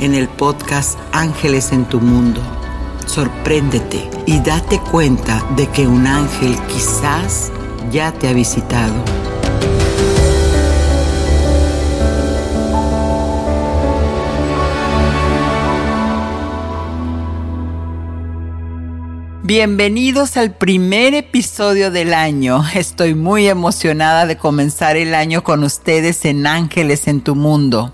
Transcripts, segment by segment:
en el podcast Ángeles en tu Mundo. Sorpréndete y date cuenta de que un ángel quizás ya te ha visitado. Bienvenidos al primer episodio del año. Estoy muy emocionada de comenzar el año con ustedes en Ángeles en tu Mundo.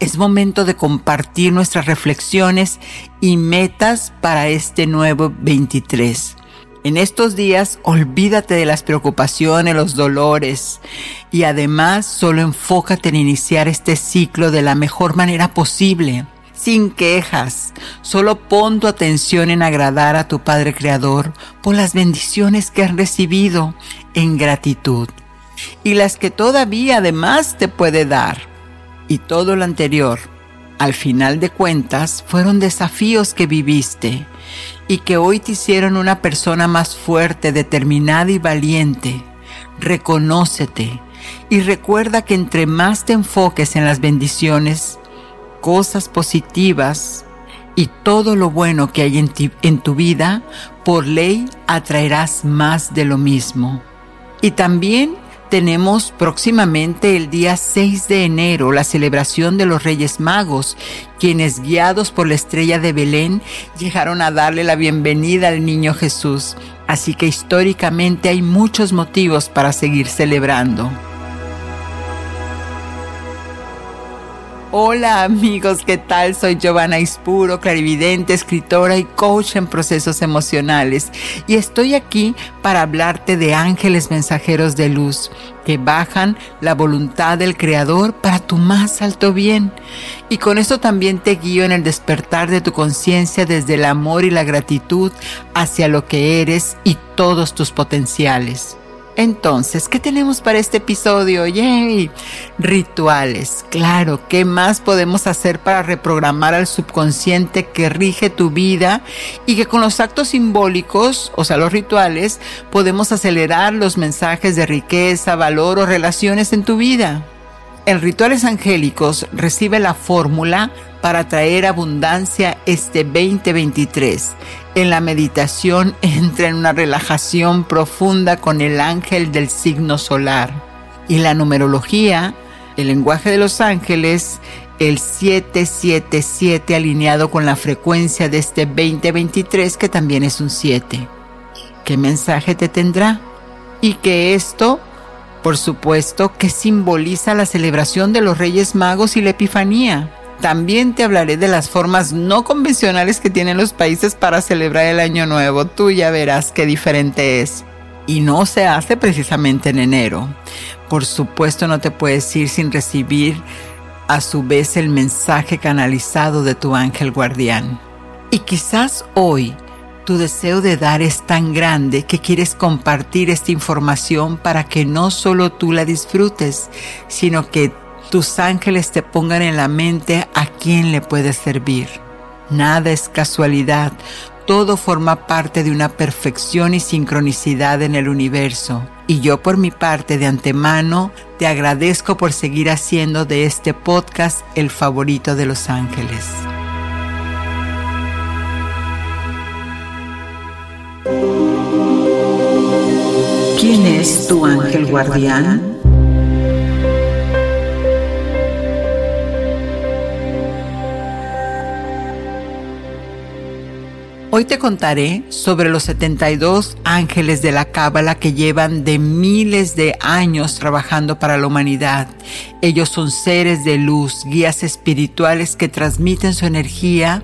Es momento de compartir nuestras reflexiones y metas para este nuevo 23. En estos días olvídate de las preocupaciones, los dolores y además solo enfócate en iniciar este ciclo de la mejor manera posible sin quejas. Solo pon tu atención en agradar a tu Padre Creador por las bendiciones que has recibido en gratitud y las que todavía además te puede dar. Y todo lo anterior, al final de cuentas, fueron desafíos que viviste y que hoy te hicieron una persona más fuerte, determinada y valiente. Reconócete y recuerda que entre más te enfoques en las bendiciones, cosas positivas y todo lo bueno que hay en, tu vida, por ley atraerás más de lo mismo. Y también tenemos próximamente el día 6 de enero la celebración de los Reyes Magos, quienes guiados por la estrella de Belén llegaron a darle la bienvenida al niño Jesús. Así que históricamente hay muchos motivos para seguir celebrando. Hola amigos, ¿qué tal? Soy Giovanna Ispuro, clarividente, escritora y coach en procesos emocionales. Y estoy aquí para hablarte de ángeles mensajeros de luz que bajan la voluntad del Creador para tu más alto bien. Y con eso también te guío en el despertar de tu conciencia desde el amor y la gratitud hacia lo que eres y todos tus potenciales. Entonces, ¿qué tenemos para este episodio? ¡Yay! Rituales. Claro, ¿qué más podemos hacer para reprogramar al subconsciente que rige tu vida y que con los actos simbólicos, o sea, los rituales, podemos acelerar los mensajes de riqueza, valor o relaciones en tu vida? En Rituales Angélicos recibe la fórmula para traer abundancia este 2023. En la meditación entra en una relajación profunda con el ángel del signo solar. Y la numerología, el lenguaje de los ángeles, el 777 alineado con la frecuencia de este 2023 que también es un 7. ¿Qué mensaje te tendrá? Y que esto por supuesto, que simboliza la celebración de los Reyes Magos y la Epifanía. También te hablaré de las formas no convencionales que tienen los países para celebrar el Año Nuevo. Tú ya verás qué diferente es. Y no se hace precisamente en enero. Por supuesto no te puedes ir sin recibir a su vez el mensaje canalizado de tu ángel guardián. Y quizás hoy tu deseo de dar es tan grande que quieres compartir esta información para que no solo tú la disfrutes, sino que tus ángeles te pongan en la mente a quién le puedes servir. Nada es casualidad. todo forma parte de una perfección y sincronicidad en el universo. Y yo por mi parte de antemano te agradezco por seguir haciendo de este podcast el favorito de los ángeles. ¿Quién es tu ángel guardián? Hoy te contaré sobre los 72 ángeles de la Cábala que llevan de miles de años trabajando para la humanidad. Ellos son seres de luz, guías espirituales que transmiten su energía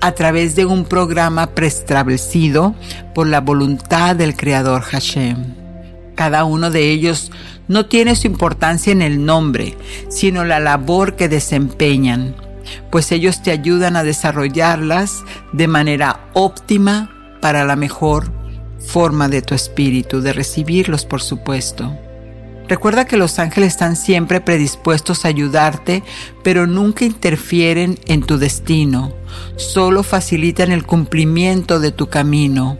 a través de un programa preestablecido por la voluntad del Creador Hashem. Cada uno de ellos no tiene su importancia en el nombre, sino la labor que desempeñan pues ellos te ayudan a desarrollarlas de manera óptima para la mejor forma de tu espíritu, de recibirlos por supuesto. Recuerda que los ángeles están siempre predispuestos a ayudarte, pero nunca interfieren en tu destino, solo facilitan el cumplimiento de tu camino.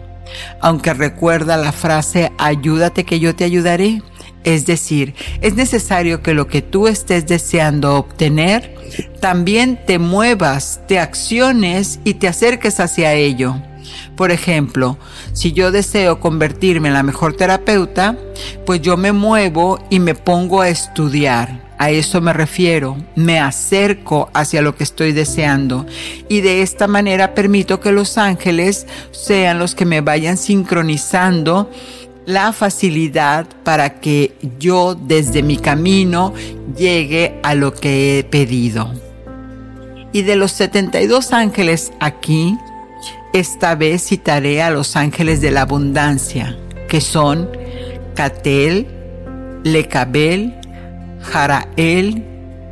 Aunque recuerda la frase ayúdate que yo te ayudaré, es decir, es necesario que lo que tú estés deseando obtener, también te muevas, te acciones y te acerques hacia ello. Por ejemplo, si yo deseo convertirme en la mejor terapeuta, pues yo me muevo y me pongo a estudiar. A eso me refiero, me acerco hacia lo que estoy deseando y de esta manera permito que los ángeles sean los que me vayan sincronizando la facilidad para que yo desde mi camino llegue a lo que he pedido. Y de los 72 ángeles aquí, esta vez citaré a los ángeles de la abundancia, que son Catel, Lecabel, Jarael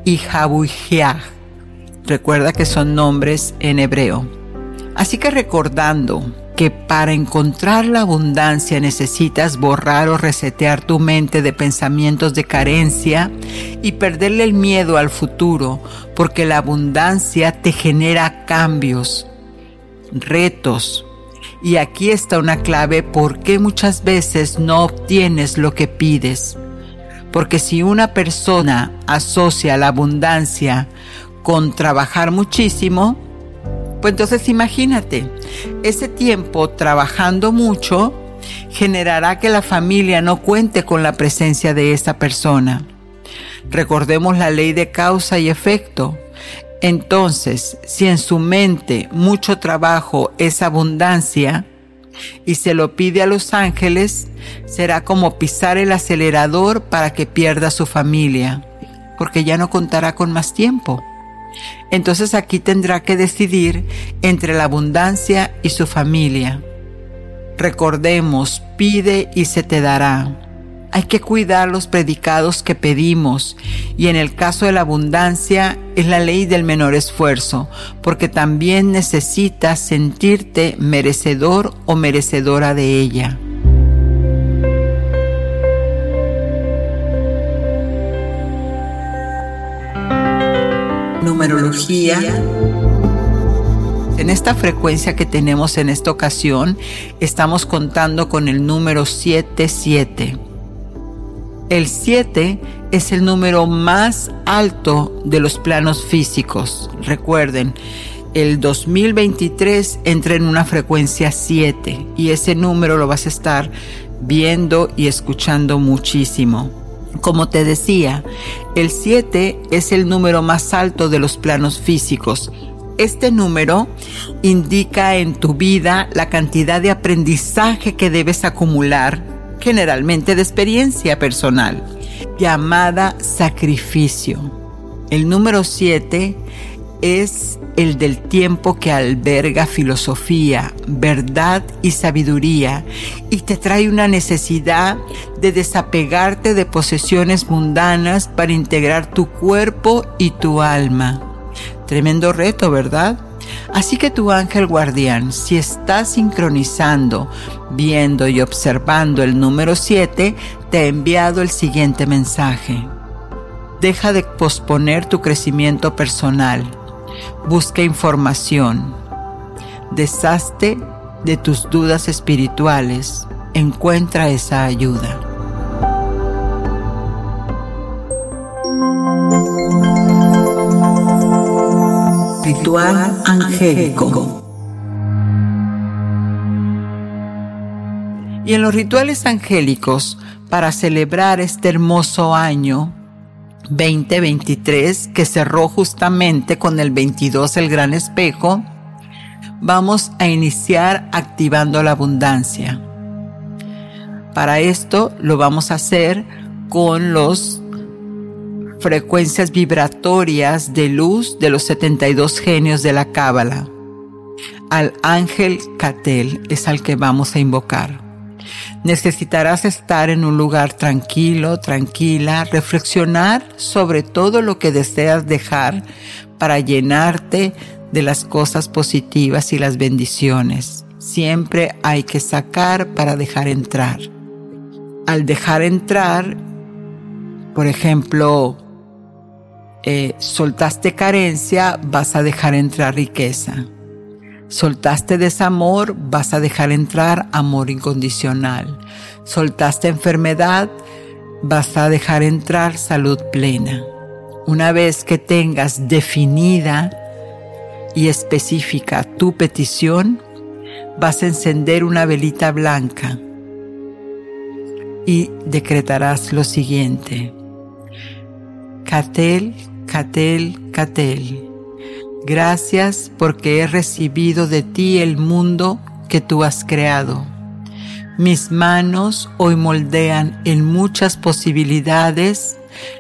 y Jabujiah. Recuerda que son nombres en hebreo. Así que recordando que para encontrar la abundancia necesitas borrar o resetear tu mente de pensamientos de carencia y perderle el miedo al futuro, porque la abundancia te genera cambios, retos. Y aquí está una clave por qué muchas veces no obtienes lo que pides. Porque si una persona asocia la abundancia con trabajar muchísimo, pues entonces imagínate, ese tiempo trabajando mucho generará que la familia no cuente con la presencia de esa persona. Recordemos la ley de causa y efecto. Entonces, si en su mente mucho trabajo es abundancia y se lo pide a los ángeles, será como pisar el acelerador para que pierda su familia, porque ya no contará con más tiempo. Entonces aquí tendrá que decidir entre la abundancia y su familia. Recordemos, pide y se te dará. Hay que cuidar los predicados que pedimos y en el caso de la abundancia es la ley del menor esfuerzo, porque también necesitas sentirte merecedor o merecedora de ella. Numerología. En esta frecuencia que tenemos en esta ocasión, estamos contando con el número 77. El 7 es el número más alto de los planos físicos. Recuerden, el 2023 entra en una frecuencia 7 y ese número lo vas a estar viendo y escuchando muchísimo. Como te decía, el 7 es el número más alto de los planos físicos. Este número indica en tu vida la cantidad de aprendizaje que debes acumular, generalmente de experiencia personal, llamada sacrificio. El número 7 es el del tiempo que alberga filosofía, verdad y sabiduría y te trae una necesidad de desapegarte de posesiones mundanas para integrar tu cuerpo y tu alma. Tremendo reto, ¿verdad? Así que tu ángel guardián, si estás sincronizando, viendo y observando el número 7, te ha enviado el siguiente mensaje. Deja de posponer tu crecimiento personal Busca información. Deshazte de tus dudas espirituales, encuentra esa ayuda. Ritual angélico. Y en los rituales angélicos, para celebrar este hermoso año 2023, que cerró justamente con el 22 el gran espejo, vamos a iniciar activando la abundancia. Para esto lo vamos a hacer con los frecuencias vibratorias de luz de los 72 genios de la Cábala. Al ángel Catel es al que vamos a invocar. Necesitarás estar en un lugar tranquilo, tranquila, reflexionar sobre todo lo que deseas dejar para llenarte de las cosas positivas y las bendiciones. Siempre hay que sacar para dejar entrar. Al dejar entrar, por ejemplo, eh, soltaste carencia, vas a dejar entrar riqueza. Soltaste desamor, vas a dejar entrar amor incondicional. Soltaste enfermedad, vas a dejar entrar salud plena. Una vez que tengas definida y específica tu petición, vas a encender una velita blanca y decretarás lo siguiente. Catel, Catel, Catel. Gracias porque he recibido de ti el mundo que tú has creado. Mis manos hoy moldean en muchas posibilidades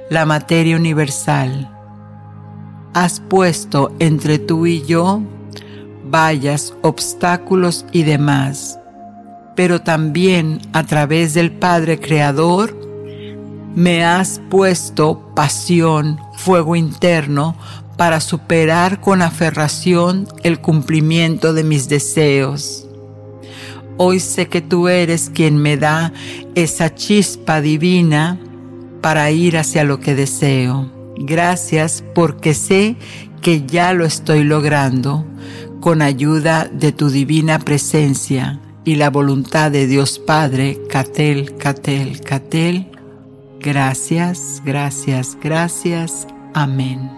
la materia universal. Has puesto entre tú y yo vallas, obstáculos y demás, pero también a través del Padre Creador me has puesto pasión, fuego interno para superar con aferración el cumplimiento de mis deseos. Hoy sé que tú eres quien me da esa chispa divina para ir hacia lo que deseo. Gracias porque sé que ya lo estoy logrando con ayuda de tu divina presencia y la voluntad de Dios Padre, Catel, Catel, Catel. Gracias, gracias, gracias. Amén.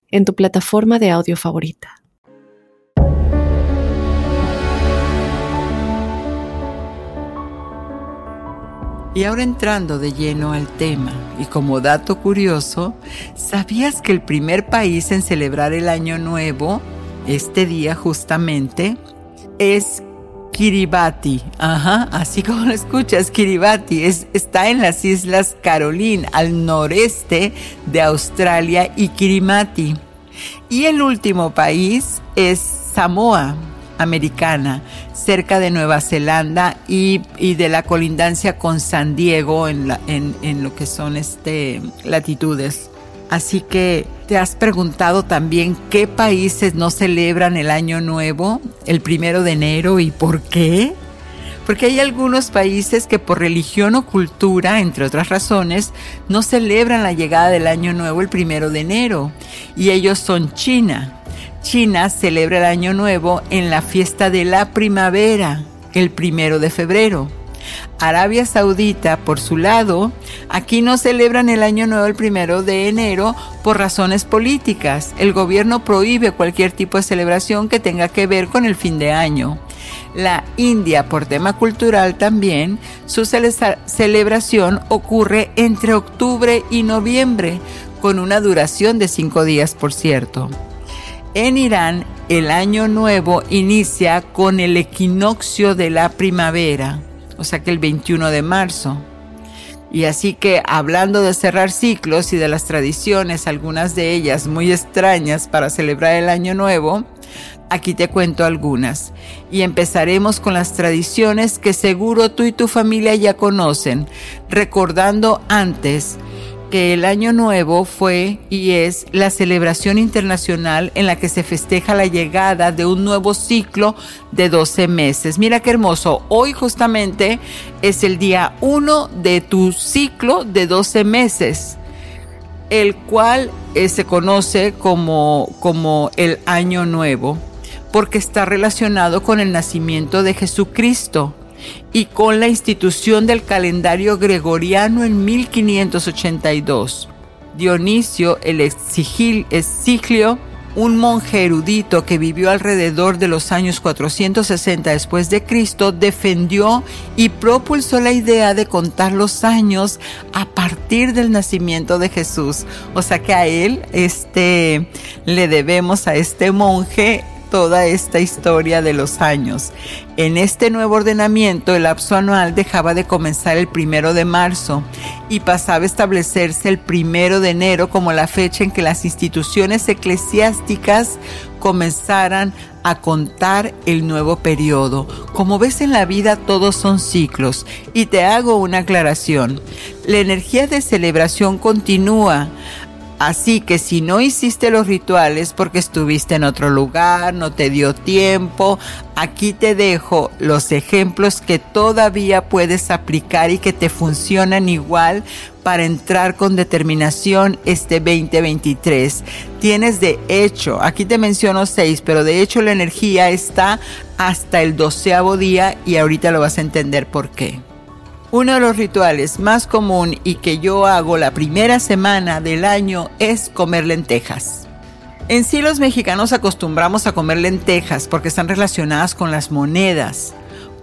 en tu plataforma de audio favorita. Y ahora entrando de lleno al tema, y como dato curioso, ¿sabías que el primer país en celebrar el Año Nuevo, este día justamente, es Kiribati, ajá, así como lo escuchas, Kiribati es, está en las Islas Caroline, al noreste de Australia y Kirimati. Y el último país es Samoa americana, cerca de Nueva Zelanda y, de la colindancia con San Diego en, en lo que son este, latitudes. Así que te has preguntado también qué países no celebran el año nuevo el primero de enero y por qué. Porque hay algunos países que por religión o cultura, entre otras razones, no celebran la llegada del año nuevo el primero de enero. Y ellos son China. China celebra el año nuevo en la fiesta de la primavera, el primero de febrero. Arabia Saudita, por su lado, aquí no celebran el Año Nuevo el primero de enero por razones políticas. El gobierno prohíbe cualquier tipo de celebración que tenga que ver con el fin de año. La India, por tema cultural también, su celebración ocurre entre octubre y noviembre, con una duración de cinco días, por cierto. En Irán, el año nuevo inicia con el equinoccio de la primavera o sea que el 21 de marzo. Y así que hablando de cerrar ciclos y de las tradiciones, algunas de ellas muy extrañas para celebrar el año nuevo, aquí te cuento algunas. Y empezaremos con las tradiciones que seguro tú y tu familia ya conocen, recordando antes que el Año Nuevo fue y es la celebración internacional en la que se festeja la llegada de un nuevo ciclo de 12 meses. Mira qué hermoso, hoy justamente es el día 1 de tu ciclo de 12 meses, el cual eh, se conoce como, como el Año Nuevo, porque está relacionado con el nacimiento de Jesucristo y con la institución del calendario gregoriano en 1582. Dionisio el Exigilio, un monje erudito que vivió alrededor de los años 460 después de Cristo, defendió y propulsó la idea de contar los años a partir del nacimiento de Jesús. O sea que a él este le debemos a este monje toda esta historia de los años. En este nuevo ordenamiento, el lapso anual dejaba de comenzar el primero de marzo y pasaba a establecerse el primero de enero como la fecha en que las instituciones eclesiásticas comenzaran a contar el nuevo periodo. Como ves en la vida todos son ciclos y te hago una aclaración. La energía de celebración continúa Así que si no hiciste los rituales porque estuviste en otro lugar, no te dio tiempo, aquí te dejo los ejemplos que todavía puedes aplicar y que te funcionan igual para entrar con determinación este 2023. Tienes de hecho, aquí te menciono seis, pero de hecho la energía está hasta el doceavo día y ahorita lo vas a entender por qué. Uno de los rituales más común y que yo hago la primera semana del año es comer lentejas. En sí los mexicanos acostumbramos a comer lentejas porque están relacionadas con las monedas,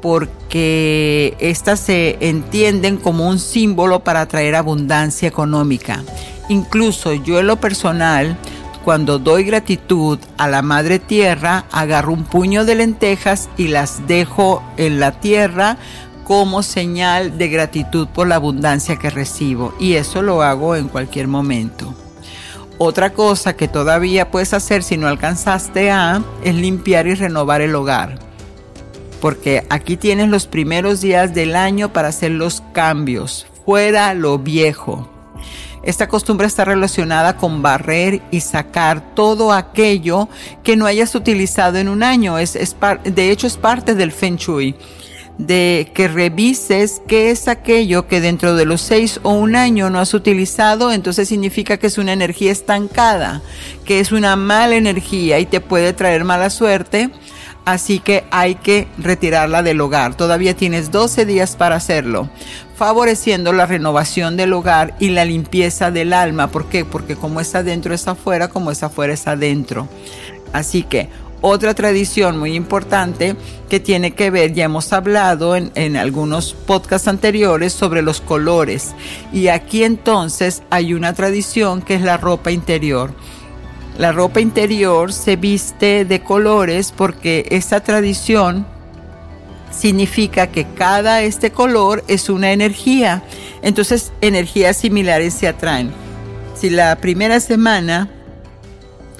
porque estas se entienden como un símbolo para atraer abundancia económica. Incluso yo en lo personal, cuando doy gratitud a la Madre Tierra, agarro un puño de lentejas y las dejo en la tierra como señal de gratitud por la abundancia que recibo y eso lo hago en cualquier momento. Otra cosa que todavía puedes hacer si no alcanzaste a es limpiar y renovar el hogar. Porque aquí tienes los primeros días del año para hacer los cambios, fuera lo viejo. Esta costumbre está relacionada con barrer y sacar todo aquello que no hayas utilizado en un año. Es, de hecho, es parte del Feng Shui de que revises qué es aquello que dentro de los seis o un año no has utilizado, entonces significa que es una energía estancada, que es una mala energía y te puede traer mala suerte. Así que hay que retirarla del hogar. Todavía tienes 12 días para hacerlo, favoreciendo la renovación del hogar y la limpieza del alma. ¿Por qué? Porque como es adentro es afuera, como es afuera es adentro. Así que otra tradición muy importante que tiene que ver, ya hemos hablado en, algunos podcasts anteriores sobre los colores. Y aquí entonces hay una tradición que es la ropa interior. La ropa interior se viste de colores porque esta tradición significa que cada este color es una energía. Entonces energías similares se atraen. Si la primera semana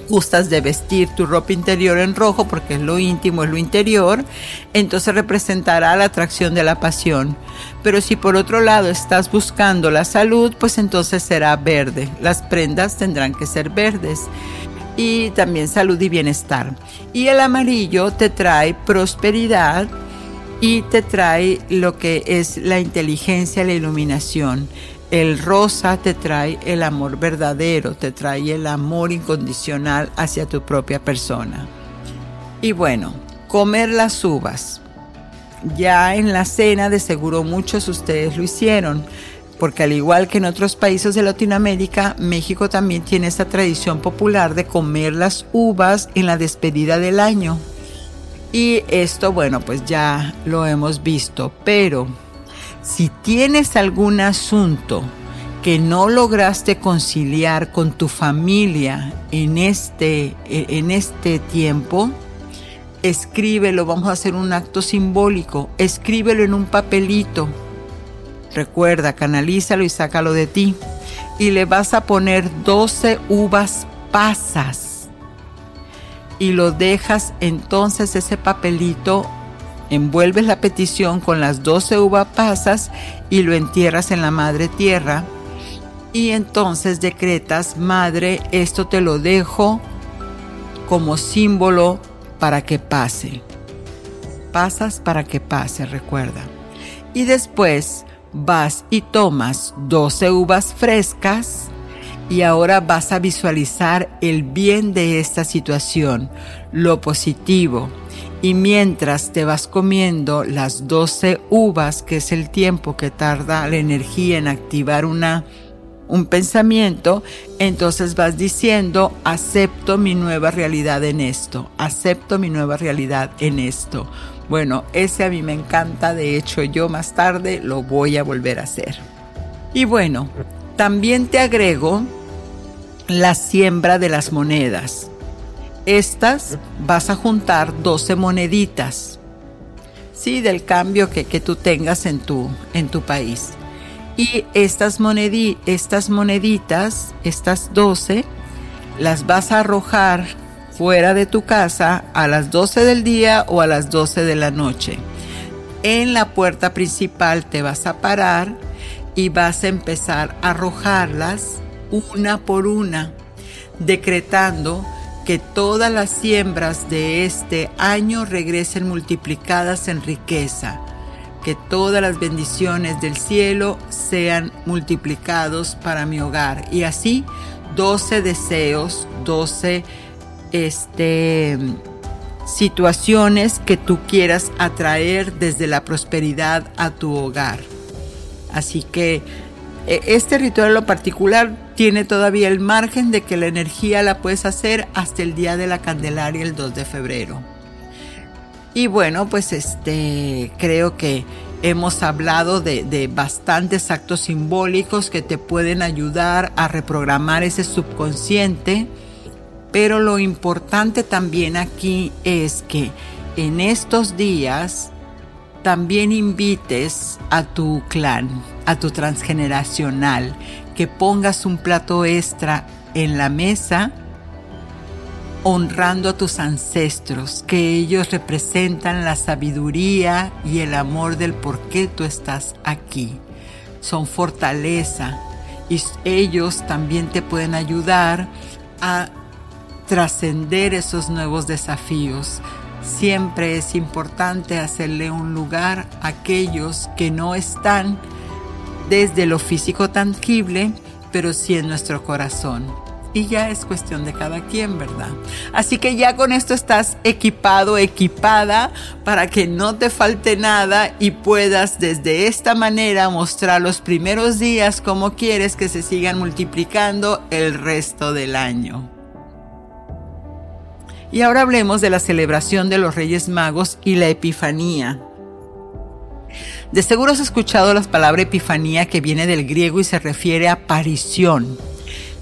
gustas de vestir tu ropa interior en rojo porque es lo íntimo, es lo interior, entonces representará la atracción de la pasión. Pero si por otro lado estás buscando la salud, pues entonces será verde. Las prendas tendrán que ser verdes. Y también salud y bienestar. Y el amarillo te trae prosperidad y te trae lo que es la inteligencia, la iluminación. El rosa te trae el amor verdadero, te trae el amor incondicional hacia tu propia persona. Y bueno, comer las uvas. Ya en la cena de seguro muchos de ustedes lo hicieron, porque al igual que en otros países de Latinoamérica, México también tiene esta tradición popular de comer las uvas en la despedida del año. Y esto, bueno, pues ya lo hemos visto, pero si tienes algún asunto que no lograste conciliar con tu familia en este, en este tiempo, escríbelo, vamos a hacer un acto simbólico, escríbelo en un papelito. Recuerda, canalízalo y sácalo de ti. Y le vas a poner 12 uvas pasas. Y lo dejas entonces ese papelito, envuelves la petición con las 12 uvas pasas y lo entierras en la madre tierra. Y entonces decretas, madre, esto te lo dejo como símbolo para que pase. Pasas para que pase, recuerda. Y después vas y tomas 12 uvas frescas y ahora vas a visualizar el bien de esta situación, lo positivo. Y mientras te vas comiendo las 12 uvas, que es el tiempo que tarda la energía en activar una, un pensamiento, entonces vas diciendo, acepto mi nueva realidad en esto, acepto mi nueva realidad en esto. Bueno, ese a mí me encanta, de hecho yo más tarde lo voy a volver a hacer. Y bueno, también te agrego la siembra de las monedas. Estas vas a juntar 12 moneditas, sí, del cambio que, que tú tengas en tu, en tu país. Y estas, estas moneditas, estas 12, las vas a arrojar fuera de tu casa a las 12 del día o a las 12 de la noche. En la puerta principal te vas a parar y vas a empezar a arrojarlas una por una, decretando que todas las siembras de este año regresen multiplicadas en riqueza, que todas las bendiciones del cielo sean multiplicados para mi hogar. Y así, 12 deseos, 12 este, situaciones que tú quieras atraer desde la prosperidad a tu hogar. Así que e, este ritual en lo particular tiene todavía el margen de que la energía la puedes hacer hasta el día de la Candelaria el 2 de febrero. Y bueno, pues este creo que hemos hablado de, de, bastantes actos simbólicos que te pueden ayudar a reprogramar ese subconsciente pero lo importante también aquí es que en estos días también invites a tu clan, a tu transgeneracional, que pongas un plato extra en la mesa honrando a tus ancestros, que ellos representan la sabiduría y el amor del por qué tú estás aquí. Son fortaleza y ellos también te pueden ayudar a trascender esos nuevos desafíos. Siempre es importante hacerle un lugar a aquellos que no están desde lo físico tangible, pero sí en nuestro corazón. Y ya es cuestión de cada quien, ¿verdad? Así que ya con esto estás equipado, equipada, para que no te falte nada y puedas desde esta manera mostrar los primeros días como quieres que se sigan multiplicando el resto del año. Y ahora hablemos de la celebración de los Reyes Magos y la Epifanía. De seguro has escuchado la palabra Epifanía que viene del griego y se refiere a aparición.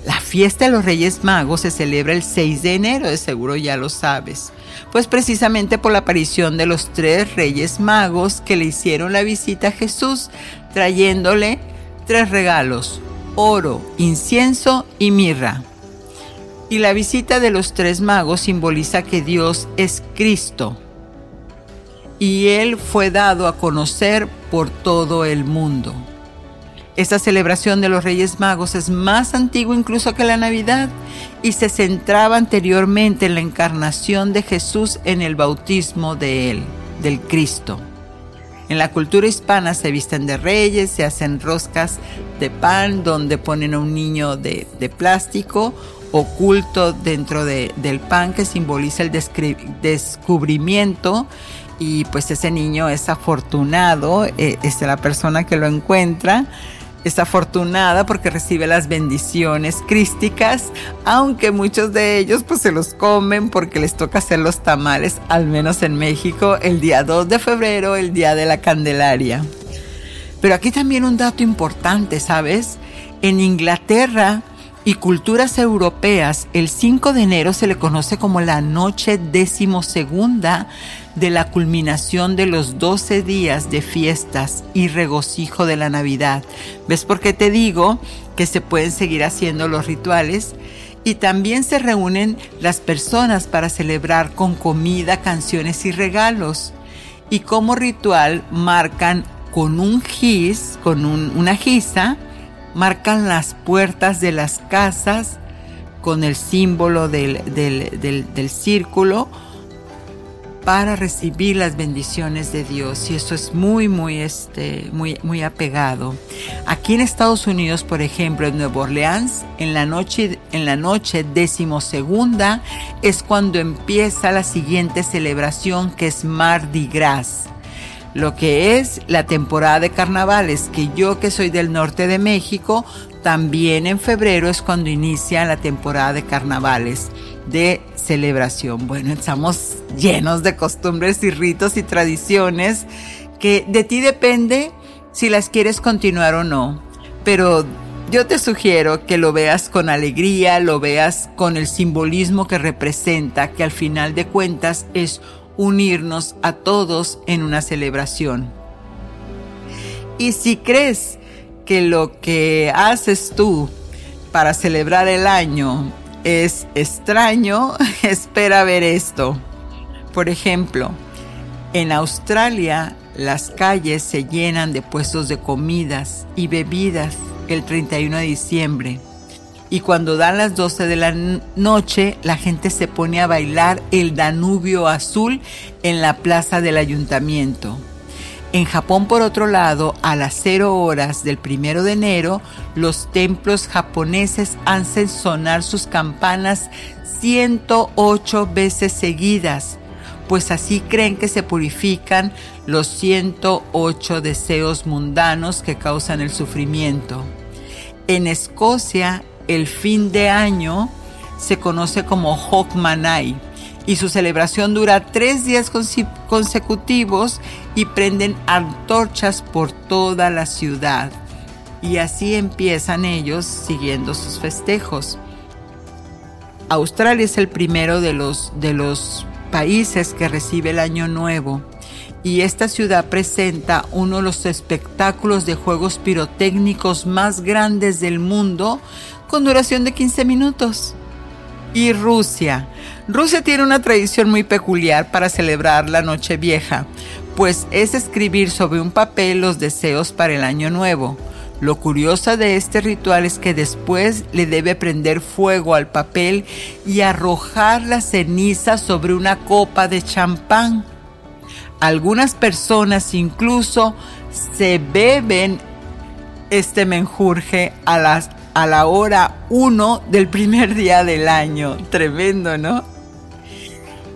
La fiesta de los Reyes Magos se celebra el 6 de enero, de seguro ya lo sabes, pues precisamente por la aparición de los tres Reyes Magos que le hicieron la visita a Jesús, trayéndole tres regalos, oro, incienso y mirra. Y la visita de los tres magos simboliza que Dios es Cristo y Él fue dado a conocer por todo el mundo. Esta celebración de los Reyes Magos es más antigua incluso que la Navidad y se centraba anteriormente en la encarnación de Jesús en el bautismo de Él, del Cristo. En la cultura hispana se visten de reyes, se hacen roscas de pan donde ponen a un niño de, de plástico oculto dentro del pan que simboliza el descubrimiento y pues ese niño es afortunado, eh, es la persona que lo encuentra es afortunada porque recibe las bendiciones crísticas, aunque muchos de ellos pues se los comen porque les toca hacer los tamales, al menos en México, el día 2 de febrero, el día de la Candelaria. Pero aquí también un dato importante, ¿sabes? En Inglaterra y culturas europeas, el 5 de enero se le conoce como la noche decimosegunda de la culminación de los 12 días de fiestas y regocijo de la Navidad. ¿Ves por qué te digo que se pueden seguir haciendo los rituales? Y también se reúnen las personas para celebrar con comida, canciones y regalos. Y como ritual marcan con un gis, con una gisa, marcan las puertas de las casas con el símbolo del, del, círculo para recibir las bendiciones de Dios. Y eso es muy muy este muy muy apegado. Aquí en Estados Unidos, por ejemplo, en Nueva Orleans, en la noche en la noche decimosegunda es cuando empieza la siguiente celebración que es Mardi Gras. Lo que es la temporada de carnavales, que yo que soy del norte de México, también en febrero es cuando inicia la temporada de carnavales de celebración. Bueno, estamos llenos de costumbres y ritos y tradiciones que de ti depende si las quieres continuar o no. Pero yo te sugiero que lo veas con alegría, lo veas con el simbolismo que representa, que al final de cuentas es unirnos a todos en una celebración. Y si crees que lo que haces tú para celebrar el año es extraño, espera ver esto. Por ejemplo, en Australia las calles se llenan de puestos de comidas y bebidas el 31 de diciembre y cuando dan las 12 de la noche la gente se pone a bailar el Danubio Azul en la plaza del ayuntamiento. En Japón, por otro lado, a las 0 horas del primero de enero, los templos japoneses hacen sonar sus campanas 108 veces seguidas, pues así creen que se purifican los 108 deseos mundanos que causan el sufrimiento. En Escocia, el fin de año se conoce como Hokmanai y su celebración dura tres días consecutivos y prenden antorchas por toda la ciudad. Y así empiezan ellos siguiendo sus festejos. Australia es el primero de los, de los países que recibe el Año Nuevo y esta ciudad presenta uno de los espectáculos de juegos pirotécnicos más grandes del mundo con duración de 15 minutos. Y Rusia. Rusia tiene una tradición muy peculiar para celebrar la Noche Vieja, pues es escribir sobre un papel los deseos para el año nuevo. Lo curioso de este ritual es que después le debe prender fuego al papel y arrojar la ceniza sobre una copa de champán. Algunas personas incluso se beben este menjurje a las a la hora 1 del primer día del año. Tremendo, ¿no?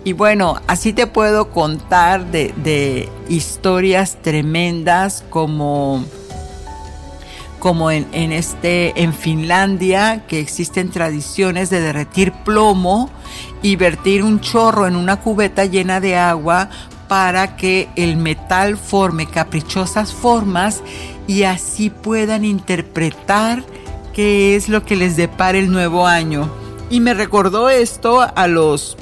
Y bueno, así te puedo contar de, historias tremendas como, como en, en, este, en Finlandia, que existen tradiciones de derretir plomo y vertir un chorro en una cubeta llena de agua para que el metal forme caprichosas formas y así puedan interpretar qué es lo que les depara el nuevo año. Y me recordó esto a los...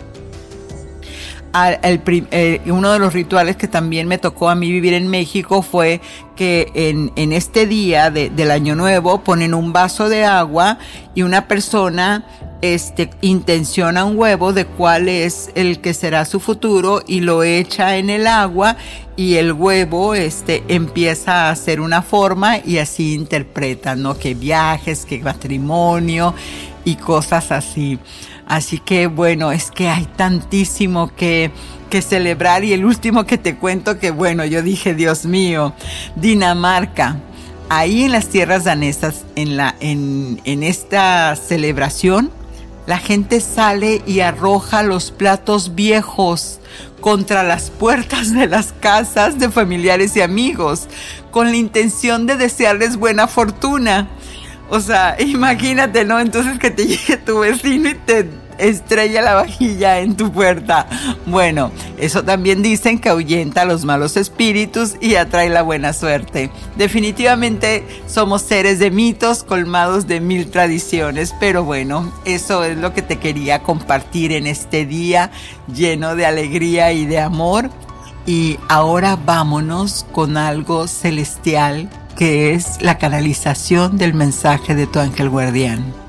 Eh, uno de los rituales que también me tocó a mí vivir en México fue que en, en este día del año nuevo ponen un vaso de agua y una persona este, intenciona un huevo de cuál es el que será su futuro y lo echa en el agua y el huevo este, empieza a hacer una forma y así interpreta, ¿no? Que viajes, que matrimonio y cosas así. Así que bueno, es que hay tantísimo que, que celebrar y el último que te cuento que bueno, yo dije, Dios mío, Dinamarca. Ahí en las tierras danesas, en, la, en, en esta celebración, la gente sale y arroja los platos viejos contra las puertas de las casas de familiares y amigos, con la intención de desearles buena fortuna. O sea, imagínate, ¿no? Entonces que te llegue tu vecino y te estrella la vajilla en tu puerta. Bueno, eso también dicen que ahuyenta a los malos espíritus y atrae la buena suerte. Definitivamente somos seres de mitos colmados de mil tradiciones, pero bueno, eso es lo que te quería compartir en este día lleno de alegría y de amor Y ahora vámonos con algo celestial que es la canalización del mensaje de tu ángel guardián.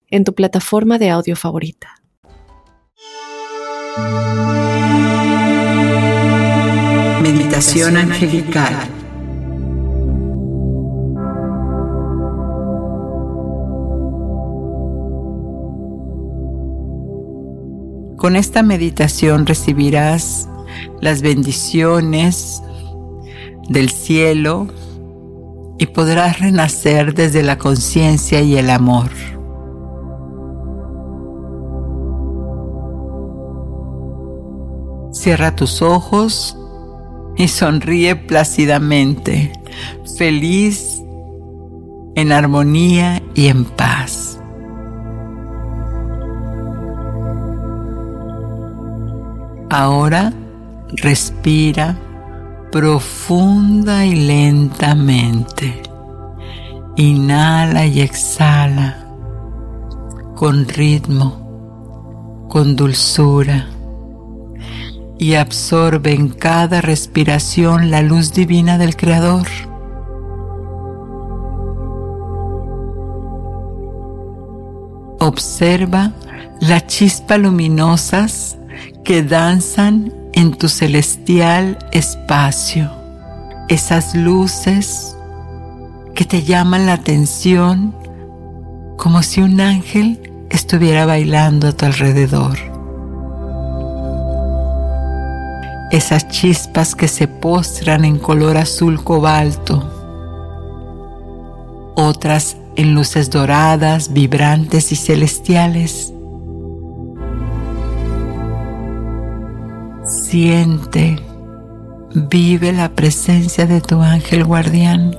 en tu plataforma de audio favorita. Meditación angelical. Con esta meditación recibirás las bendiciones del cielo y podrás renacer desde la conciencia y el amor. Cierra tus ojos y sonríe plácidamente, feliz, en armonía y en paz. Ahora respira profunda y lentamente. Inhala y exhala con ritmo, con dulzura y absorbe en cada respiración la luz divina del Creador. Observa las chispas luminosas que danzan en tu celestial espacio. Esas luces que te llaman la atención como si un ángel estuviera bailando a tu alrededor. Esas chispas que se postran en color azul cobalto, otras en luces doradas, vibrantes y celestiales. Siente, vive la presencia de tu ángel guardián.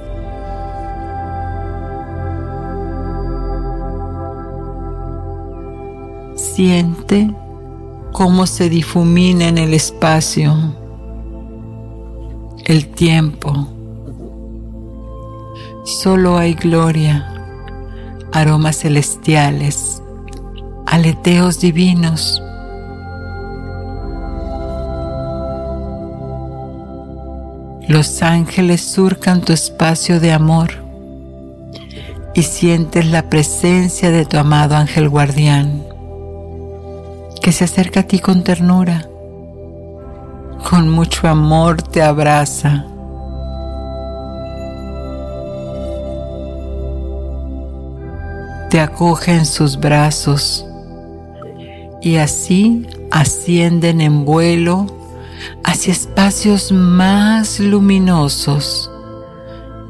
Siente cómo se difumina en el espacio, el tiempo. Solo hay gloria, aromas celestiales, aleteos divinos. Los ángeles surcan tu espacio de amor y sientes la presencia de tu amado ángel guardián que se acerca a ti con ternura, con mucho amor te abraza. Te acoge en sus brazos y así ascienden en vuelo hacia espacios más luminosos,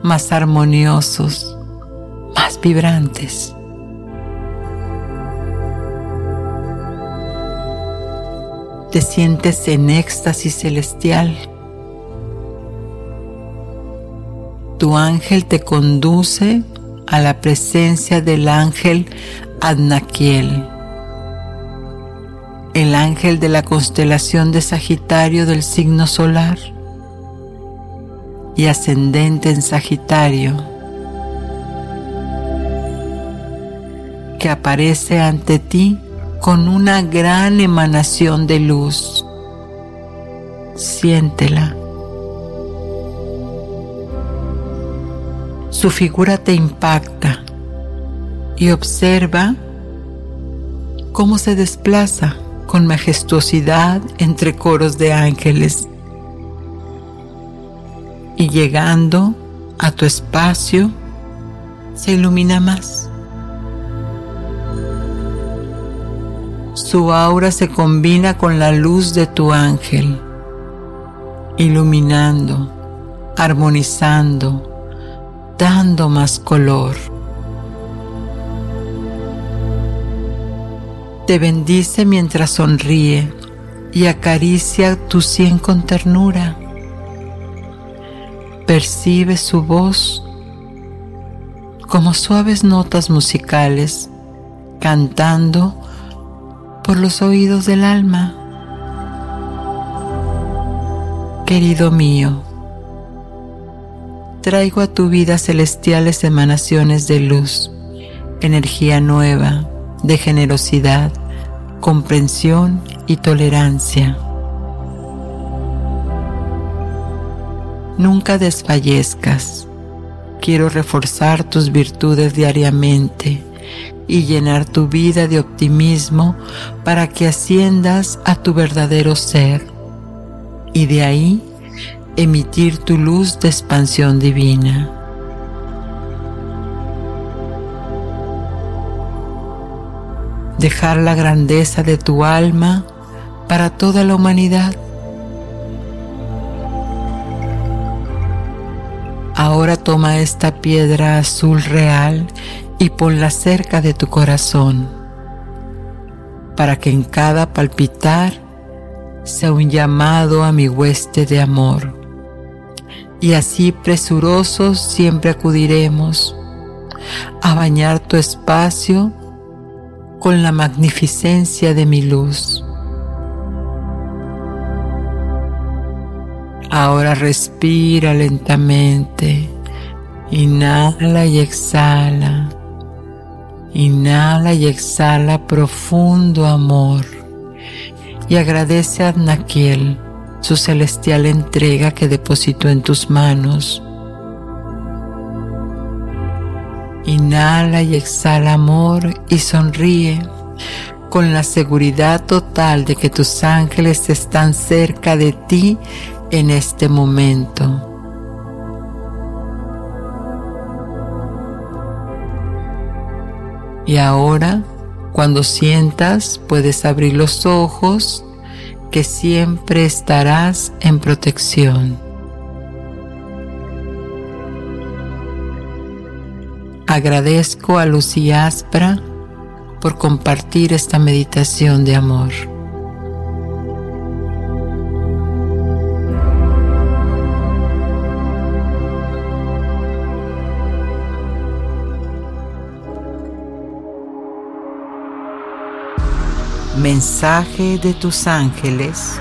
más armoniosos, más vibrantes. Te sientes en éxtasis celestial. Tu ángel te conduce a la presencia del ángel Adnaquiel, el ángel de la constelación de Sagitario del signo solar y ascendente en Sagitario, que aparece ante ti con una gran emanación de luz. Siéntela. Su figura te impacta y observa cómo se desplaza con majestuosidad entre coros de ángeles. Y llegando a tu espacio, se ilumina más. Su aura se combina con la luz de tu ángel, iluminando, armonizando, dando más color. Te bendice mientras sonríe y acaricia tu sien con ternura. Percibe su voz como suaves notas musicales cantando por los oídos del alma. Querido mío, traigo a tu vida celestiales emanaciones de luz, energía nueva, de generosidad, comprensión y tolerancia. Nunca desfallezcas. Quiero reforzar tus virtudes diariamente y llenar tu vida de optimismo para que asciendas a tu verdadero ser y de ahí emitir tu luz de expansión divina. Dejar la grandeza de tu alma para toda la humanidad. Ahora toma esta piedra azul real y ponla cerca de tu corazón para que en cada palpitar sea un llamado a mi hueste de amor. Y así presurosos siempre acudiremos a bañar tu espacio con la magnificencia de mi luz. Ahora respira lentamente, inhala y exhala, inhala y exhala profundo amor y agradece a Naquiel su celestial entrega que depositó en tus manos. Inhala y exhala amor y sonríe con la seguridad total de que tus ángeles están cerca de ti en este momento. Y ahora cuando sientas, puedes abrir los ojos, que siempre estarás en protección. Agradezco a Lucía Aspra por compartir esta meditación de amor. Mensaje de tus ángeles.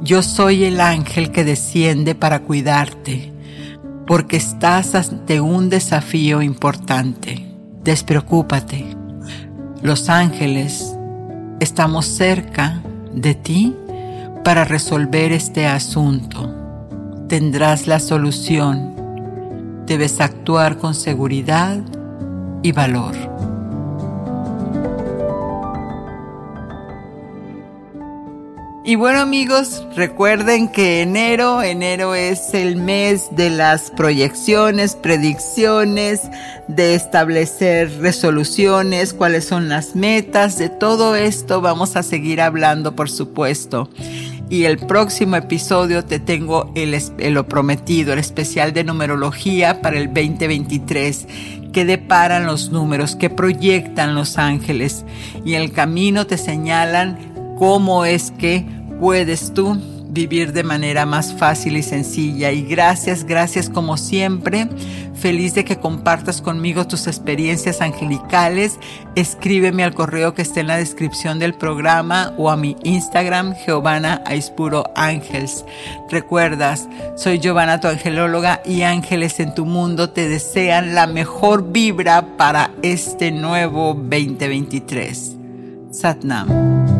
Yo soy el ángel que desciende para cuidarte, porque estás ante un desafío importante. Despreocúpate. Los ángeles estamos cerca de ti para resolver este asunto. Tendrás la solución debes actuar con seguridad y valor. Y bueno amigos, recuerden que enero, enero es el mes de las proyecciones, predicciones, de establecer resoluciones, cuáles son las metas, de todo esto vamos a seguir hablando por supuesto y el próximo episodio te tengo el, lo prometido, el especial de numerología para el 2023 que deparan los números, que proyectan los ángeles y el camino te señalan cómo es que puedes tú vivir de manera más fácil y sencilla. Y gracias, gracias como siempre. Feliz de que compartas conmigo tus experiencias angelicales. Escríbeme al correo que está en la descripción del programa o a mi Instagram, Giovanna Aispuro Ángels. Recuerdas, soy Giovanna, tu angelóloga, y ángeles en tu mundo te desean la mejor vibra para este nuevo 2023. Satnam.